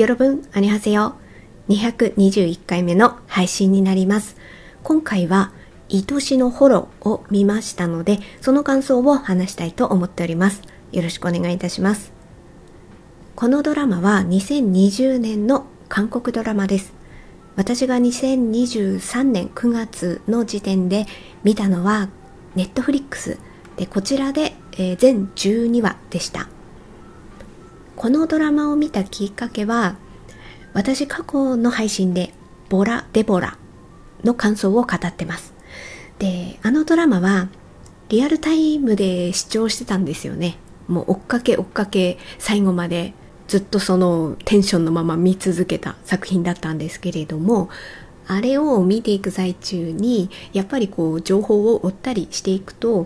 여러분 안녕하세요. 221回目の配信になります。今回は愛しのホロを見ましたので、その感想を話したいと思っております。よろしくお願いいたします。このドラマは2020年の韓国ドラマです。私が2023年9月の時点で見たのはネットフリックスでこちらで、えー全12話でした。 このドラマを見たきっかけは私過去の配信でボラ・デボラの感想を語ってます。で、あのドラマはリアルタイムで視聴してたんですよね。もう追っかけ追っかけ最後までずっとそのテンションのまま見続けた作品だったんですけれども、あれを見ていく最中にやっぱりこう情報を追ったりしていくと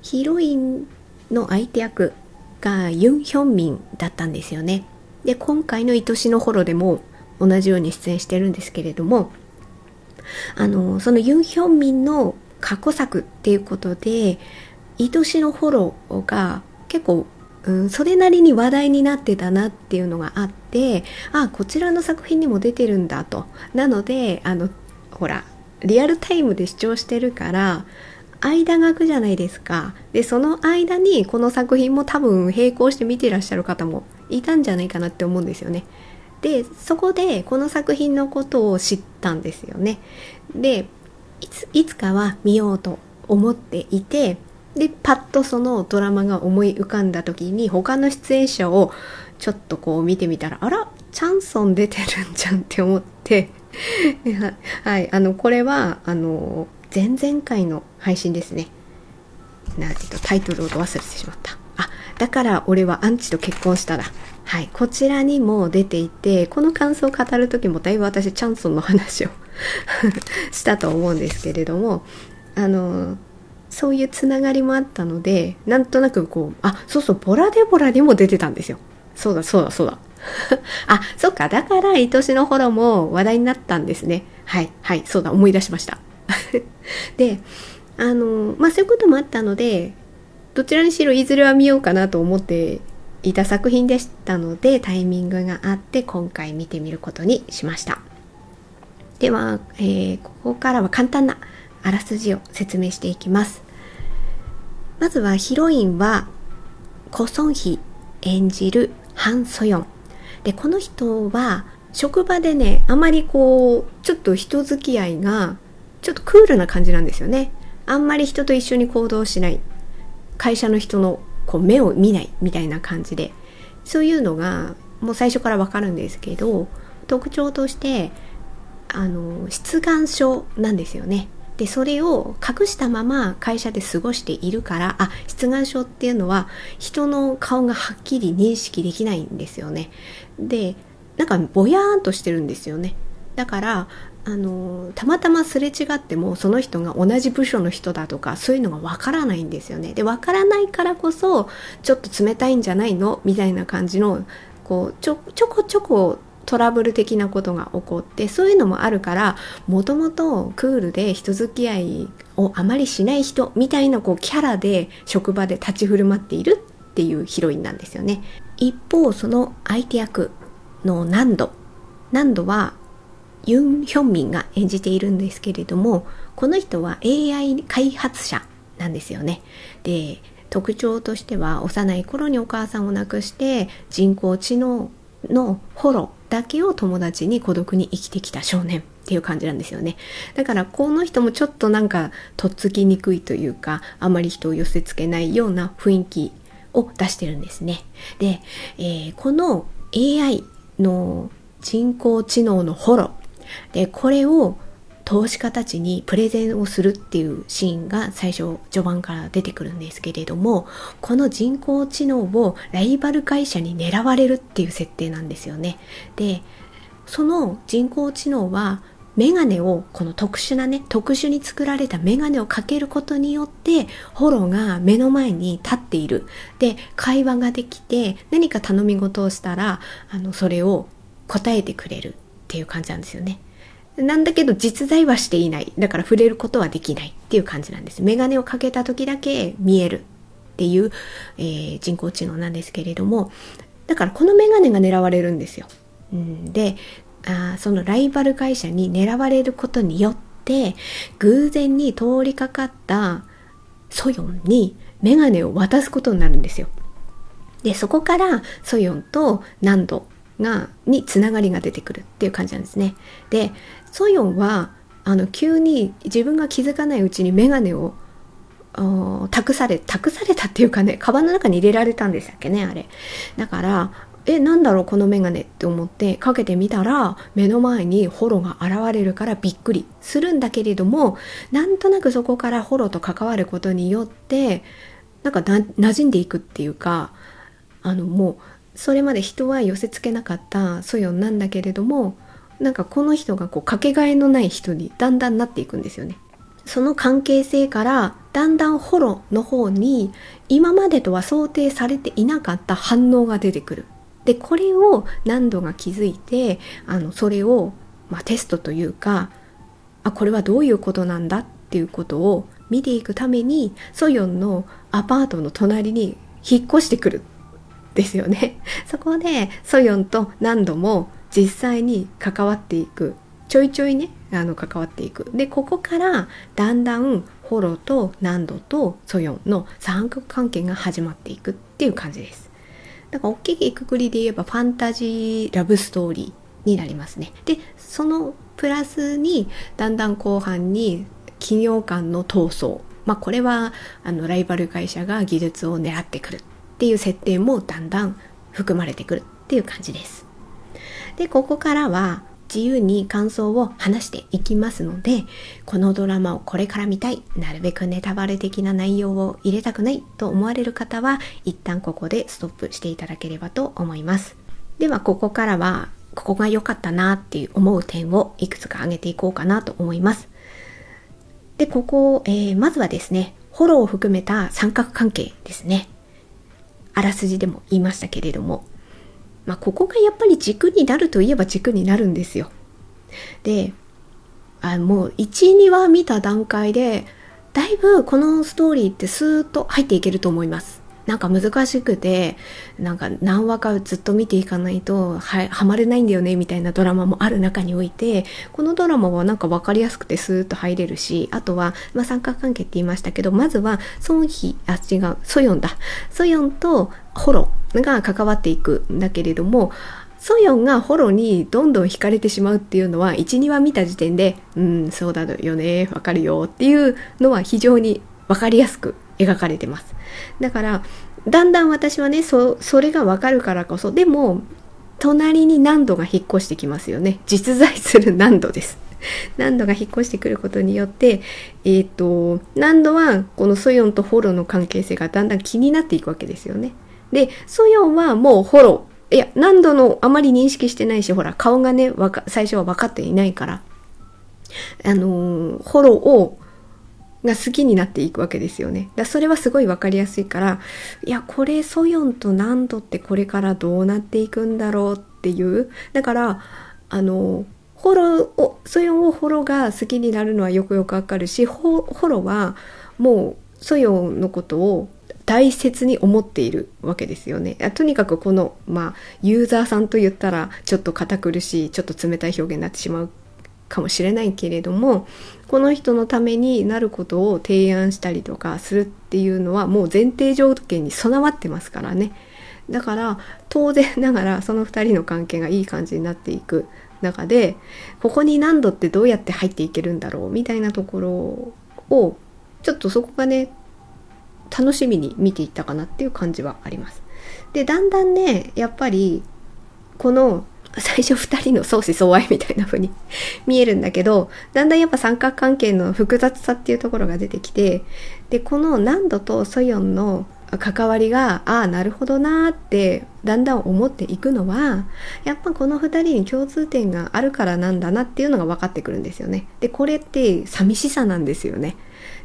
ヒロインの相手役がユン・ヒョンミンだったんですよね。で、今回の愛しのホロでも同じように出演してるんですけれども、あの、そのユン・ヒョンミンの過去作っていうことで、愛しのホロが結構、うん、それなりに話題になってたなっていうのがあって、あ、こちらの作品にも出てるんだと。なので、あの、ほら、リアルタイムで視聴してるから、間が空くじゃないですか。で、その間にこの作品も多分並行して見てらっしゃる方もいたんじゃないかなって思うんですよね。で、そこでこの作品のことを知ったんですよね。で、いついつかは見ようと思っていて、で、パッとそのドラマが思い浮かんだ時に他の出演者をちょっとこう見てみたら、あら、チャンソン出てるんじゃんって思って、はい、あの、これは、あの、前々回の配信ですね。なんていうと、タイトルを忘れてしまった。あ、だから俺はアンチと結婚したら。はい、こちらにも出ていて、この感想を語る時もだいぶ私、チャンソンの話を したと思うんですけれども、あの、そういうつながりもあったので、なんとなくこう、あ、そうそう、ボラデボラにも出てたんですよ。そうだ、そうだ、そうだ。あ、そっか、だから、愛しのホロも話題になったんですね。はい、はい、そうだ、思い出しました。で、あの、まあ、そういうこともあったので、どちらにしろいずれは見ようかなと思っていた作品でしたので、タイミングがあって、今回見てみることにしました。では、えーここからは簡単なあらすじを説明していきます。まずはヒロインは、コソンヒ演じるハン・ソヨン。で、この人は、職場でね、あまりこう、ちょっと人付き合いが、ちょっとクールな感じなんですよね。あんまり人と一緒に行動しない。会社の人のこう目を見ないみたいな感じで。そういうのが、もう最初からわかるんですけど、特徴として、あの、出願症なんですよね。で、それを隠したまま会社で過ごしているから、あ、出願症っていうのは人の顔がはっきり認識できないんですよね。で、なんかぼやーんとしてるんですよね。だから、あの、たまたますれ違ってもその人が同じ部署の人だとかそういうのがわからないんですよね。で、わからないからこそちょっと冷たいんじゃないの？みたいな感じの、こう、ちょ、ちょこちょこトラブル的なことが起こってそういうのもあるからもともとクールで人付き合いをあまりしない人みたいなこうキャラで職場で立ち振る舞っているっていうヒロインなんですよね。一方その相手役のナンド。ナンドはユン・ヒョンミンが演じているんですけれどもこの人は AI 開発者なんですよねで特徴としては幼い頃にお母さんを亡くして人工知能のフォロだけを友達に孤独に生きてきた少年っていう感じなんですよね。だからこの人もちょっとなんかとっつきにくいというかあまり人を寄せつけないような雰囲気を出してるんですね。で、えーこの AI の人工知能のフォロでこれを投資家たちにプレゼンをするっていうシーンが最初序盤から出てくるんですけれどもこの人工知能をライバル会社に狙われるっていう設定なんですよね。でその人工知能はメガネをこの特殊なね特殊に作られたメガネをかけることによってホロが目の前に立っているで会話ができて何か頼み事をしたらあのそれを答えてくれるっていう感じなんですよね。なんだけど実在はしていない。だから触れることはできないっていう感じなんです。メガネをかけた時だけ見えるっていう、えー人工知能なんですけれども、だからこのメガネが狙われるんですよ。うん、であそのライバル会社に狙われることによって偶然に通りかかったソヨンにメガネを渡すことになるんですよ。でそこからソヨンとナンドがにつながりが出てくるっていう感じなんですね。でソヨンはあの急に自分が気づかないうちにメガネを託され託されたっていうかねカバンの中に入れられたんでしたっけねあれだからえなんだろうこのメガネって思ってかけてみたら目の前にホロが現れるからびっくりするんだけれどもなんとなくそこからホロと関わることによってなんかな馴染んでいくっていうかあのもうそれまで人は寄せつけなかったソヨンなんだけれどもなんかこの人がこうかけがえのない人にだんだんなっていくんですよね。その関係性からだんだんホロの方に今までとは想定されていなかった反応が出てくる。でこれを何度が気づいてあのそれを、まあ、テストというかあこれはどういうことなんだっていうことを見ていくためにソヨンのアパートの隣に引っ越してくるですよね。そこでソヨンと何度も実際に関わっていく。ちょいちょいねあの関わっていく。でここからだんだんホロとナンドとソヨンの三角関係が始まっていくっていう感じです。だから大きいくくりで言えばファンタジーラブストーリーになりますね。でそのプラスにだんだん後半に企業間の闘争。まあこれはあのライバル会社が技術を狙ってくる。っていう設定もだんだん含まれてくるっていう感じです。でここからは自由に感想を話していきますのでこのドラマをこれから見たいなるべくネタバレ的な内容を入れたくないと思われる方は一旦ここでストップしていただければと思います。ではここからはここが良かったなっていう思う点をいくつか挙げていこうかなと思います。でここ、えー、まずはですねフォローを含めた三角関係ですね。あらすじでも言いましたけれどもまあ、ここがやっぱり軸になるといえば軸になるんですよ。で、あもう1、2話見た段階で、だいぶこのストーリーってスーッと入っていけると思います。なんか難しくて、なんか何話かずっと見ていかないとは、はまれないんだよねみたいなドラマもある中において、このドラマはなんか分かりやすくてスーッと入れるし、あとは、まあ、三角関係って言いましたけど、まずは、ソンヒ、あ、違う、ソヨンだ。ソヨンとホロが関わっていくんだけれども、ソヨンがホロにどんどん惹かれてしまうっていうのは、1、2話見た時点で、うん、そうだよね、わかるよっていうのは非常にわかりやすく描かれてます。だから、だんだん私はね、そ、それがわかるからこそ、でも、隣に何度が引っ越してきますよね。実在する何度です。何度が引っ越してくることによって、えっ、ー、と、何度はこのソヨンとホロの関係性がだんだん気になっていくわけですよね。で、ソヨンはもうホロ、いや、何度のあまり認識してないし、ほら、顔がね、わか、最初は分かっていないから、あのー、ホロを、が好きになっていくわけですよね。だそれはすごい分かりやすいから、いや、これソヨンと何度ってこれからどうなっていくんだろうっていう。だから、あの、ホロを、ソヨンをホロが好きになるのはよくよくわかるし、ホロはもうソヨンのことを大切に思っているわけですよね。とにかくこの、まあ、ユーザーさんと言ったらちょっと堅苦しい、ちょっと冷たい表現になってしまうかもしれないけれども、この人のためになることを提案したりとかするっていうのはもう前提条件に備わってますからね。だから当然ながらその2人の関係がいい感じになっていく中でここに何度ってどうやって入っていけるんだろうみたいなところをちょっとそこがね楽しみに見ていったかなっていう感じはあります。で、だんだんね、やっぱり、この、最初2人の相思相愛みたいな風に見えるんだけど、だんだんやっぱ三角関係の複雑さっていうところが出てきて、で、このナンドとソヨンの関わりが、ああ、なるほどなーって、だんだん思っていくのは、やっぱこの2人に共通点があるからなんだなっていうのが分かってくるんですよね。で、これって寂しさなんですよね。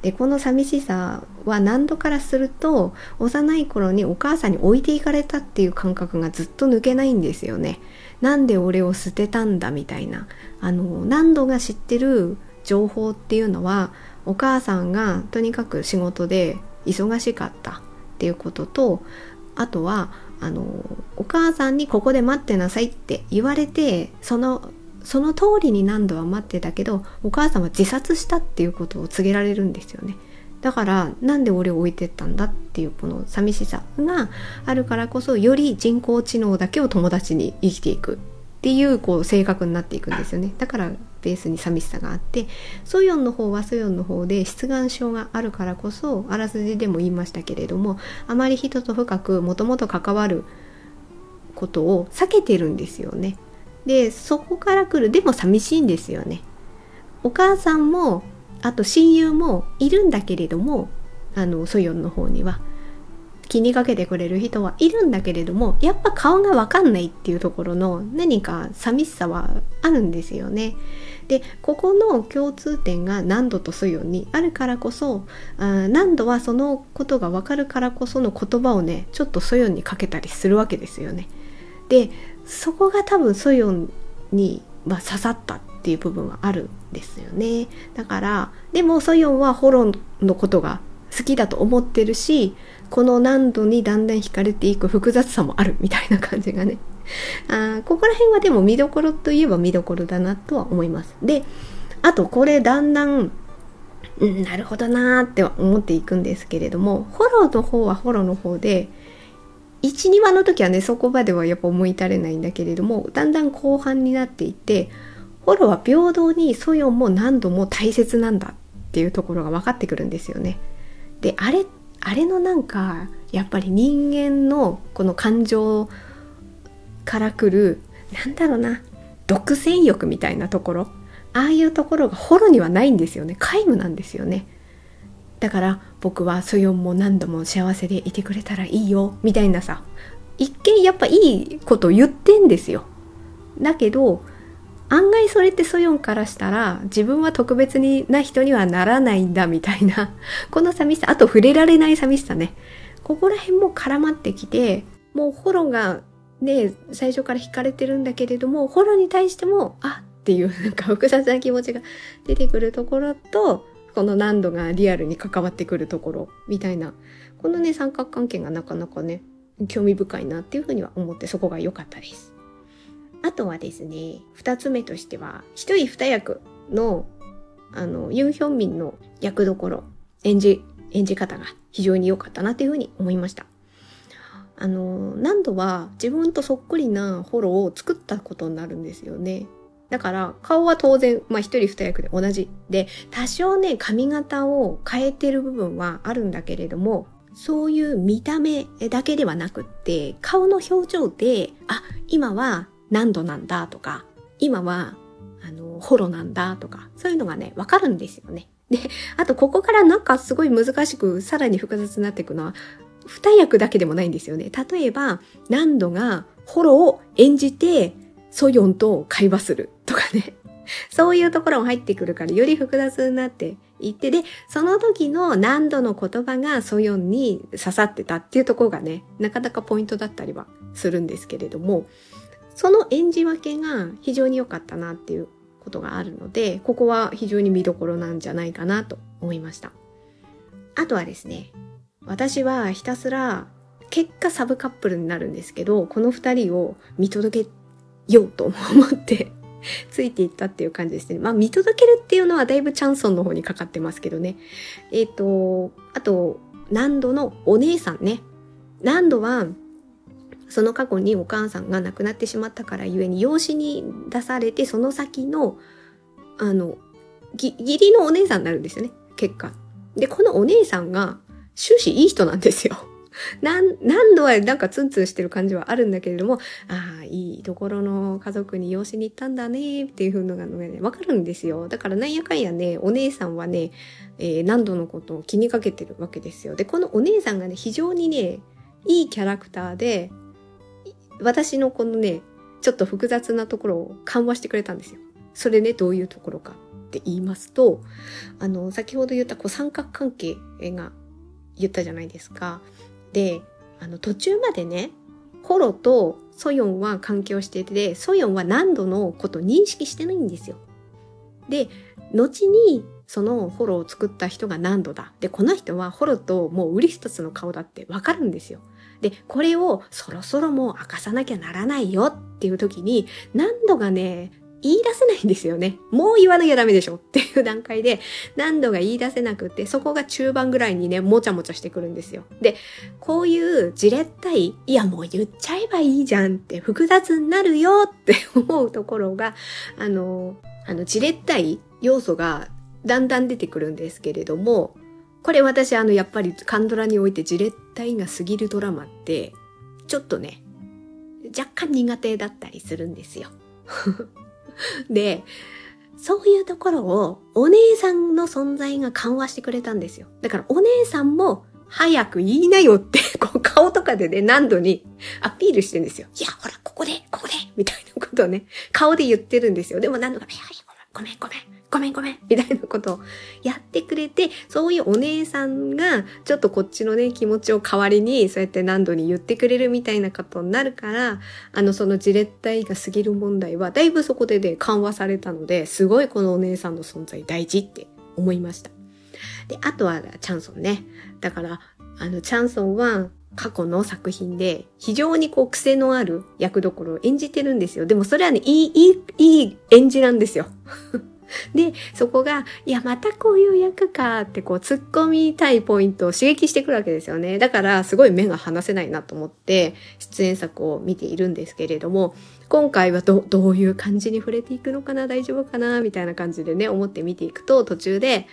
でこの寂しさは何度からすると幼い頃にお母さんに置いていかれたっていう感覚がずっと抜けないんですよね。なんで俺を捨てたんだみたいな。あの何度が知ってる情報っていうのはお母さんがとにかく仕事で忙しかったっていうこととあとはあのお母さんにここで待ってなさいって言われてそのその通りに何度は待ってたけどお母さんは自殺したっていうことを告げられるんですよね。だからなんで俺を置いてったんだっていうこの寂しさがあるからこそより人工知能だけを友達に生きていく。っていうこう性格になっていくんですよね。だからベースに寂しさがあってソヨンの方はソヨンの方で出願症があるからこそあらすじでも言いましたけれどもあまり人と深くもともと関わることを避けてるんですよね。でそこから来るでも寂しいんですよね。お母さんもあと親友もいるんだけれどもあのソヨンの方には気にかけてくれる人はいるんだけれどもやっぱ顔がわかんないっていうところの何か寂しさはあるんですよね。でここの共通点が何度とソヨンにあるからこそあ何度はそのことがわかるからこその言葉をねちょっとソヨンにかけたりするわけですよね。でそこが多分ソヨンに、まあ、刺さったていう部分はあるんですよね。だからでもソヨンはホロンのことが好きだと思ってるしこの難度にだんだん惹かれていく複雑さもあるみたいな感じがね。あここら辺はでも見どころといえば見どころだなとは思います。であとこれだんだんうん、なるほどなーって思っていくんですけれどもホロの方はホロの方で12話の時はねそこまではやっぱ思い至れないんだけれどもだんだん後半になっていってホロは平等にソヨンも何度も大切なんだっていうところが分かってくるんですよね。であれあれのなんかやっぱり人間のこの感情からくるなんだろうな独占欲みたいなところああいうところがホロにはないんですよね皆無なんですよね。だから僕はソヨンも何度も幸せでいてくれたらいいよみたいなさ一見やっぱいいこと言ってんですよだけど案外それってソヨンからしたら自分は特別な人にはならないんだみたいな。この寂しさあと触れられない寂しさね。ここら辺も絡まってきてもうホロがね最初から惹かれてるんだけれどもホロに対してもあっていうなんか複雑な気持ちが出てくるところとこの難度がリアルに関わってくるところみたいな。このね三角関係がなかなかね興味深いなっていうふうには思ってそこが良かったです。あとはですね2つ目としては一人二役のあのユン・ヒョンミンの役どころ演じ演じ方が非常に良かったなというふうに思いました。あの何度は自分とそっくりなフォローを作ったことになるんですよね。だから顔は当然、まあ一人二役で同じ。で、多少ね、髪型を変えてる部分はあるんだけれども、そういう見た目だけではなくって、顔の表情で、あ、今は何度なんだとか、今は、あの、ホロなんだとか、そういうのがね、わかるんですよね。で、あとここからなんかすごい難しく、さらに複雑になっていくのは、二役だけでもないんですよね。例えば、何度がホロを演じて、ソヨンと会話するとかね。そういうところも入ってくるからより複雑になっていって、で、その時の何度の言葉がソヨンに刺さってたっていうところがね、なかなかポイントだったりはするんですけれども、その演じ分けが非常に良かったなっていうことがあるので、ここは非常に見どころなんじゃないかなと思いました。あとはですね、私はひたすら結果サブカップルになるんですけど、この二人を見届けようと思って ついていったっていう感じですね。まあ見届けるっていうのはだいぶチャンソンの方にかかってますけどね。えっ、ー、と、あと、何度のお姉さんね。何度は、その過去にお母さんが亡くなってしまったからゆえに養子に出されて、その先の、あの、義理のお姉さんになるんですよね。結果。で、このお姉さんが終始いい人なんですよ。何、何度はなんかツンツンしてる感じはあるんだけれども、ああ、いいところの家族に養子に行ったんだねっていう風のがね、わかるんですよ。だからなんやかんやね、お姉さんはね、えー、何度のことを気にかけてるわけですよ。で、このお姉さんがね、非常にね、いいキャラクターで、私のこのね、ちょっと複雑なところを緩和してくれたんですよ。それね、どういうところかって言いますと、あの、先ほど言ったこう三角関係が言ったじゃないですか。で、あの途中までね、コロとソヨンは関係をしていて、ソヨンは何度のこと認識してないんですよ。で、後にそのホロを作った人が何度だ。で、この人はホロともうウリストスの顔だってわかるんですよ。で、これをそろそろもう明かさなきゃならないよっていう時に、何度がね、言い出せないんですよね。もう言わなきゃダメでしょっていう段階で何度が言い出せなくて、そこが中盤ぐらいにね、もちゃもちゃしてくるんですよ。で、こういうじれったい、いやもう言っちゃえばいいじゃんって複雑になるよって思うところが、あの、あの、じれったい要素がだんだん出てくるんですけれども、これ私あの、やっぱりカンドラにおいてじれったいが過ぎるドラマって、ちょっとね、若干苦手だったりするんですよ。で、そういうところをお姉さんの存在が緩和してくれたんですよ。だからお姉さんも早く言いなよって こう顔とかでね、何度にアピールしてんですよ。いや、ほら、ここで、ここでみたいなことをね、顔で言ってるんですよ。でも何度か、いやいや、ごめん、ごめん、ごめん、ごめんごめん、みたいなことをやってくれて、そういうお姉さんが、ちょっとこっちのね、気持ちを代わりに、そうやって何度に言ってくれるみたいなことになるから、あの、そのじれったいが過ぎる問題は、だいぶそこでね、緩和されたので、すごいこのお姉さんの存在大事って思いました。で、あとは、チャンソンね。だから、あの、チャンソンは、過去の作品で非常にこう癖のある役どころを演じてるんですよ。でもそれはね、いい、いい、いい演じなんですよ。で、そこが、いや、またこういう役かってこう突っ込みたいポイントを刺激してくるわけですよね。だから、すごい目が離せないなと思って出演作を見ているんですけれども、今回はど、どういう感じに触れていくのかな大丈夫かなみたいな感じでね、思って見ていくと、途中で、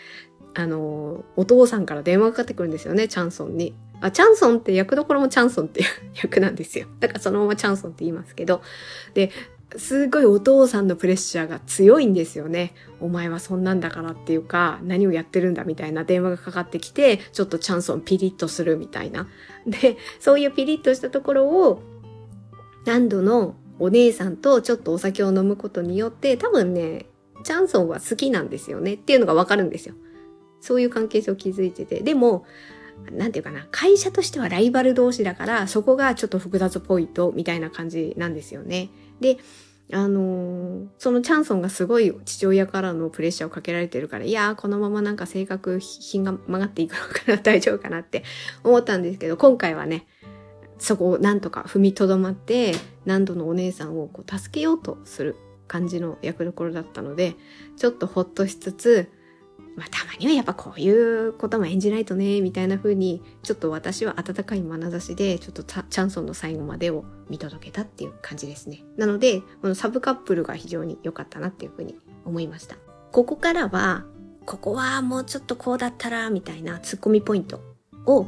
あの、お父さんから電話かかってくるんですよね、チャンソンに。あ、チャンソンって役どころもチャンソンっていう役なんですよ。だからそのままチャンソンって言いますけど。で、すごいお父さんのプレッシャーが強いんですよね。お前はそんなんだからっていうか、何をやってるんだみたいな電話がかかってきて、ちょっとチャンソンピリッとするみたいな。で、そういうピリッとしたところを、何度のお姉さんとちょっとお酒を飲むことによって、多分ね、チャンソンは好きなんですよねっていうのがわかるんですよ。そういう関係性を築いてて。でも、なんていうかな、会社としてはライバル同士だから、そこがちょっと複雑ポイントみたいな感じなんですよね。で、あのー、そのチャンソンがすごい父親からのプレッシャーをかけられてるから、いやー、このままなんか性格、品が曲がっていくのかな、大丈夫かなって思ったんですけど、今回はね、そこをなんとか踏みとどまって、何度のお姉さんをこう助けようとする感じの役どころだったので、ちょっとほっとしつつ、まあ、たまにはやっぱこういうことも演じないとね、みたいな風に、ちょっと私は温かい眼差しで、ちょっとチャンソンの最後までを見届けたっていう感じですね。なので、このサブカップルが非常に良かったなっていう風に思いました。ここからは、ここはもうちょっとこうだったら、みたいなツッコミポイントを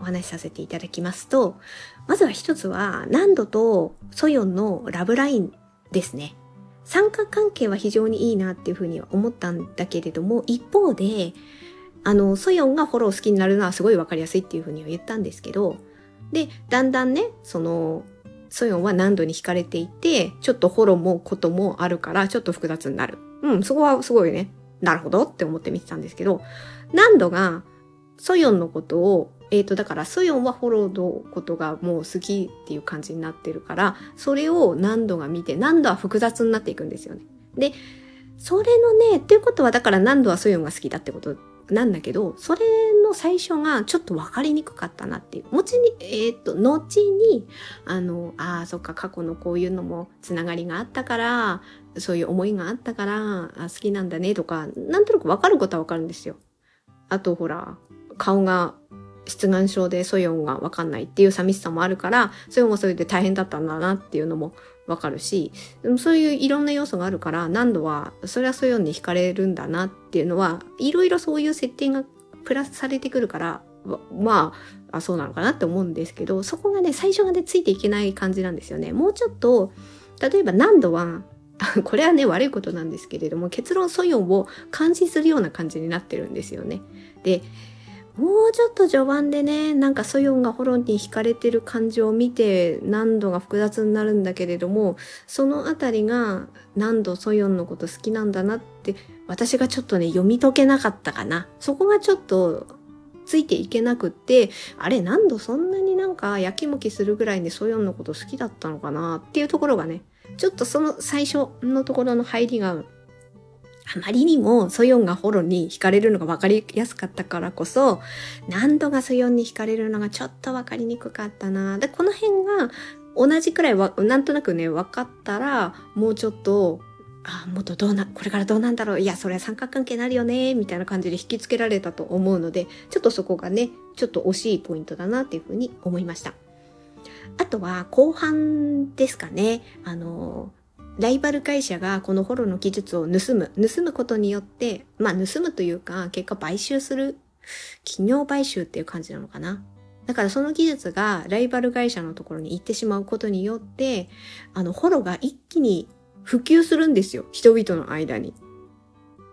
お話しさせていただきますと、まずは一つは、何度とソヨンのラブラインですね。参加関係は非常にいいなっていうふうには思ったんだけれども、一方で、あの、ソヨンがフォロー好きになるのはすごいわかりやすいっていうふうには言ったんですけど、で、だんだんね、その、ソヨンは何度に惹かれていて、ちょっとフォローもこともあるから、ちょっと複雑になる。うん、そこはすごいね、なるほどって思って見てたんですけど、何度が、ソヨンのことをえっ、ー、と、だから、ソヨンはフォローのことがもう好きっていう感じになってるから、それを何度が見て、何度は複雑になっていくんですよね。で、それのね、っていうことは、だから何度はソヨンが好きだってことなんだけど、それの最初がちょっと分かりにくかったなっていう。後に、えっ、ー、と、後に、あの、ああ、そっか、過去のこういうのもつながりがあったから、そういう思いがあったから、あ好きなんだねとか、なんとなく分かることは分かるんですよ。あと、ほら、顔が出願症でソヨンがわかんないっていう寂しさもあるから、ソヨンもそれで大変だったんだなっていうのもわかるし、でもそういういろんな要素があるから、何度は、それはソヨンに惹かれるんだなっていうのは、いろいろそういう設定がプラスされてくるから、まあ、あそうなのかなって思うんですけど、そこがね、最初がね、ついていけない感じなんですよね。もうちょっと、例えば何度は、これはね、悪いことなんですけれども、結論ソヨンを監視するような感じになってるんですよね。で、もうちょっと序盤でね、なんかソヨンがホロンに惹かれてる感じを見て何度が複雑になるんだけれども、そのあたりが何度ソヨンのこと好きなんだなって私がちょっとね、読み解けなかったかな。そこがちょっとついていけなくって、あれ何度そんなになんかやきもきするぐらいにソヨンのこと好きだったのかなっていうところがね、ちょっとその最初のところの入りがあまりにもソヨンがホロに惹かれるのが分かりやすかったからこそ、何度がソヨンに惹かれるのがちょっと分かりにくかったな。で、この辺が同じくらいわ、なんとなくね、分かったら、もうちょっと、あ、もっとどうな、これからどうなんだろう。いや、それは三角関係になるよね、みたいな感じで引きつけられたと思うので、ちょっとそこがね、ちょっと惜しいポイントだなっていうふうに思いました。あとは、後半ですかね。あの、ライバル会社がこのホロの技術を盗む、盗むことによって、まあ盗むというか、結果買収する、企業買収っていう感じなのかな。だからその技術がライバル会社のところに行ってしまうことによって、あの、ホロが一気に普及するんですよ。人々の間に。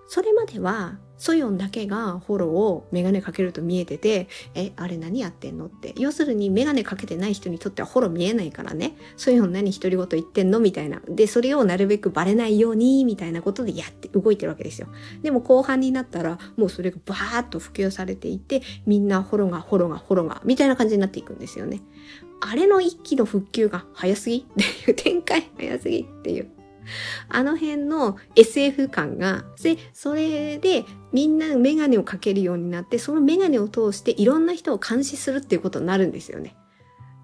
それまでは、ソヨンだけがフォロをメガネかけると見えてて、え、あれ何やってんのって。要するにメガネかけてない人にとってはフォロ見えないからね。ソヨン何独り言言ってんのみたいな。で、それをなるべくバレないように、みたいなことでやって、動いてるわけですよ。でも後半になったら、もうそれがバーッと普及されていて、みんなフォロがフォロがフォロが、みたいな感じになっていくんですよね。あれの一気の復旧が早すぎ？っていう展開早すぎっていう。あの辺の SF 感が、で、それでみんなメガネをかけるようになって、そのメガネを通していろんな人を監視するっていうことになるんですよね。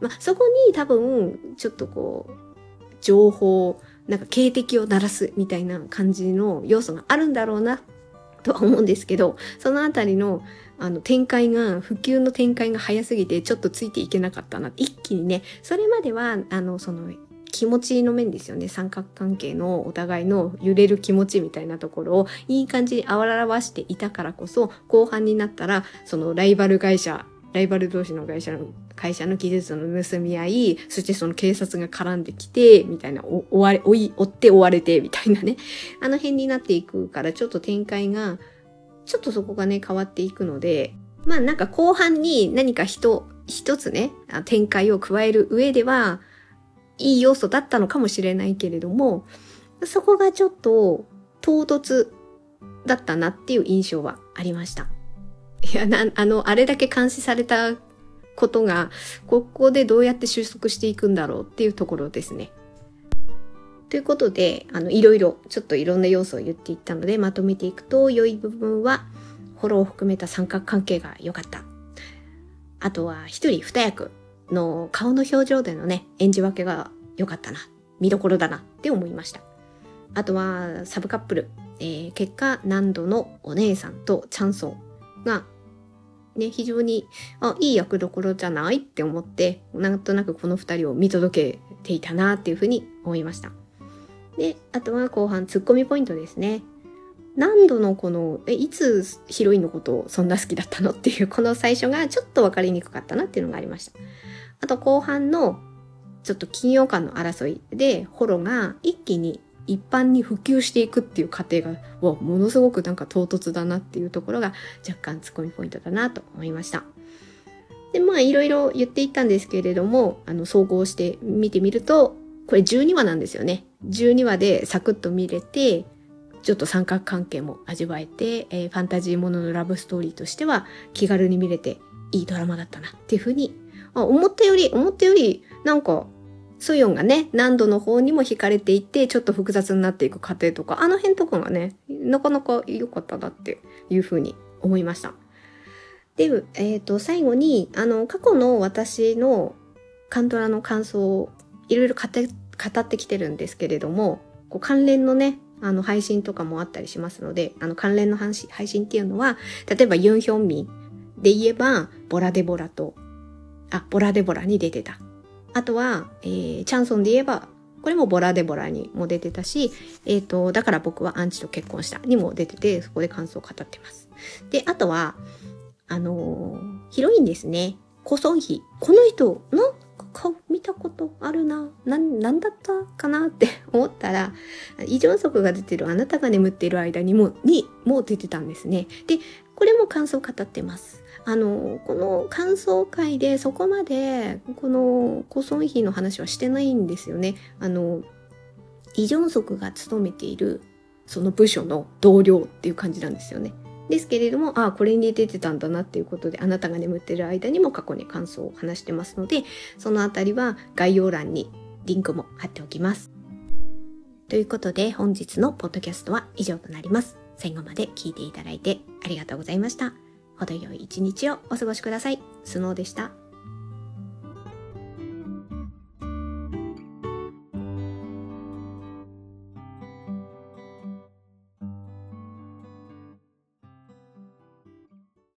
まあ、そこに多分、ちょっとこう、情報、なんか警笛を鳴らすみたいな感じの要素があるんだろうな、とは思うんですけど、そのあたりの、あの、展開が、普及の展開が早すぎて、ちょっとついていけなかったな。一気にね、それまでは、あの、その、気持ちの面ですよね。三角関係のお互いの揺れる気持ちみたいなところをいい感じに表していたからこそ、後半になったら、そのライバル会社、ライバル同士の会社の、会社の技術の盗み合い、そしてその警察が絡んできて、みたいな、追われ、追い、追って追われて、みたいなね。あの辺になっていくから、ちょっと展開が、ちょっとそこがね、変わっていくので、まあなんか後半に何か人、一つね、展開を加える上では、いい要素だったのかもしれないけれども、そこがちょっと唐突だったなっていう印象はありました。いや、な、あの、あれだけ監視されたことが、ここでどうやって収束していくんだろうっていうところですね。ということで、あの、いろいろ、ちょっといろんな要素を言っていったので、まとめていくと、良い部分は、フォローを含めた三角関係が良かった。あとは、一人二役の顔の表情でのね、演じ分けが良かったな、見どころだなって思いました。あとは、サブカップル、えー、結果、難度のお姉さんとチャンソンが、ね、非常に、あ、いい役どころじゃないって思って、なんとなくこの二人を見届けていたなっていうふうに思いました。で、あとは後半、ツッコミポイントですね。何度のこの、え、いつヒロインのことをそんな好きだったのっていう、この最初がちょっとわかりにくかったなっていうのがありました。あと後半の、ちょっと金曜間の争いで、ホロが一気に一般に普及していくっていう過程がわ、ものすごくなんか唐突だなっていうところが若干ツッコミポイントだなと思いました。で、まあいろいろ言っていったんですけれども、あの、総合して見てみると、これ12話なんですよね。12話でサクッと見れて、ちょっと三角関係も味わえて、えー、ファンタジーもののラブストーリーとしては気軽に見れていいドラマだったなっていうふうに、あ思ったより、思ったより、なんか、ソヨンがね、難度の方にも惹かれていって、ちょっと複雑になっていく過程とか、あの辺とかがね、なかなか良かったなっていうふうに思いました。で、えっ、ー、と、最後に、あの、過去の私のカントラの感想をいろいろ語ってきてるんですけれども、こう関連のね、あの、配信とかもあったりしますので、あの、関連の配信っていうのは、例えばユンヒョンミンで言えば、ボラデボラと、あ、ボラデボラに出てた。あとは、えー、チャンソンで言えば、これもボラデボラにも出てたし、えっ、ー、と、だから僕はアンチと結婚したにも出てて、そこで感想を語ってます。で、あとは、あのー、ヒロインですね。コソンヒ。この人、なん顔見たことあるな。な、なんだったかなって思ったら、異常則が出てるあなたが眠っている間にも、に、もう出てたんですね。で、これも感想を語ってます。あの、この感想会でそこまで、このコソンヒの話はしてないんですよね。あの、異常則が務めている、その部署の同僚っていう感じなんですよね。ですけれども、ああ、これに出てたんだなっていうことで、あなたが眠ってる間にも過去に感想を話してますので、そのあたりは概要欄にリンクも貼っておきます。ということで本日のポッドキャストは以上となります。最後まで聞いていただいてありがとうございました。程よい一日をお過ごしください。スノーでした。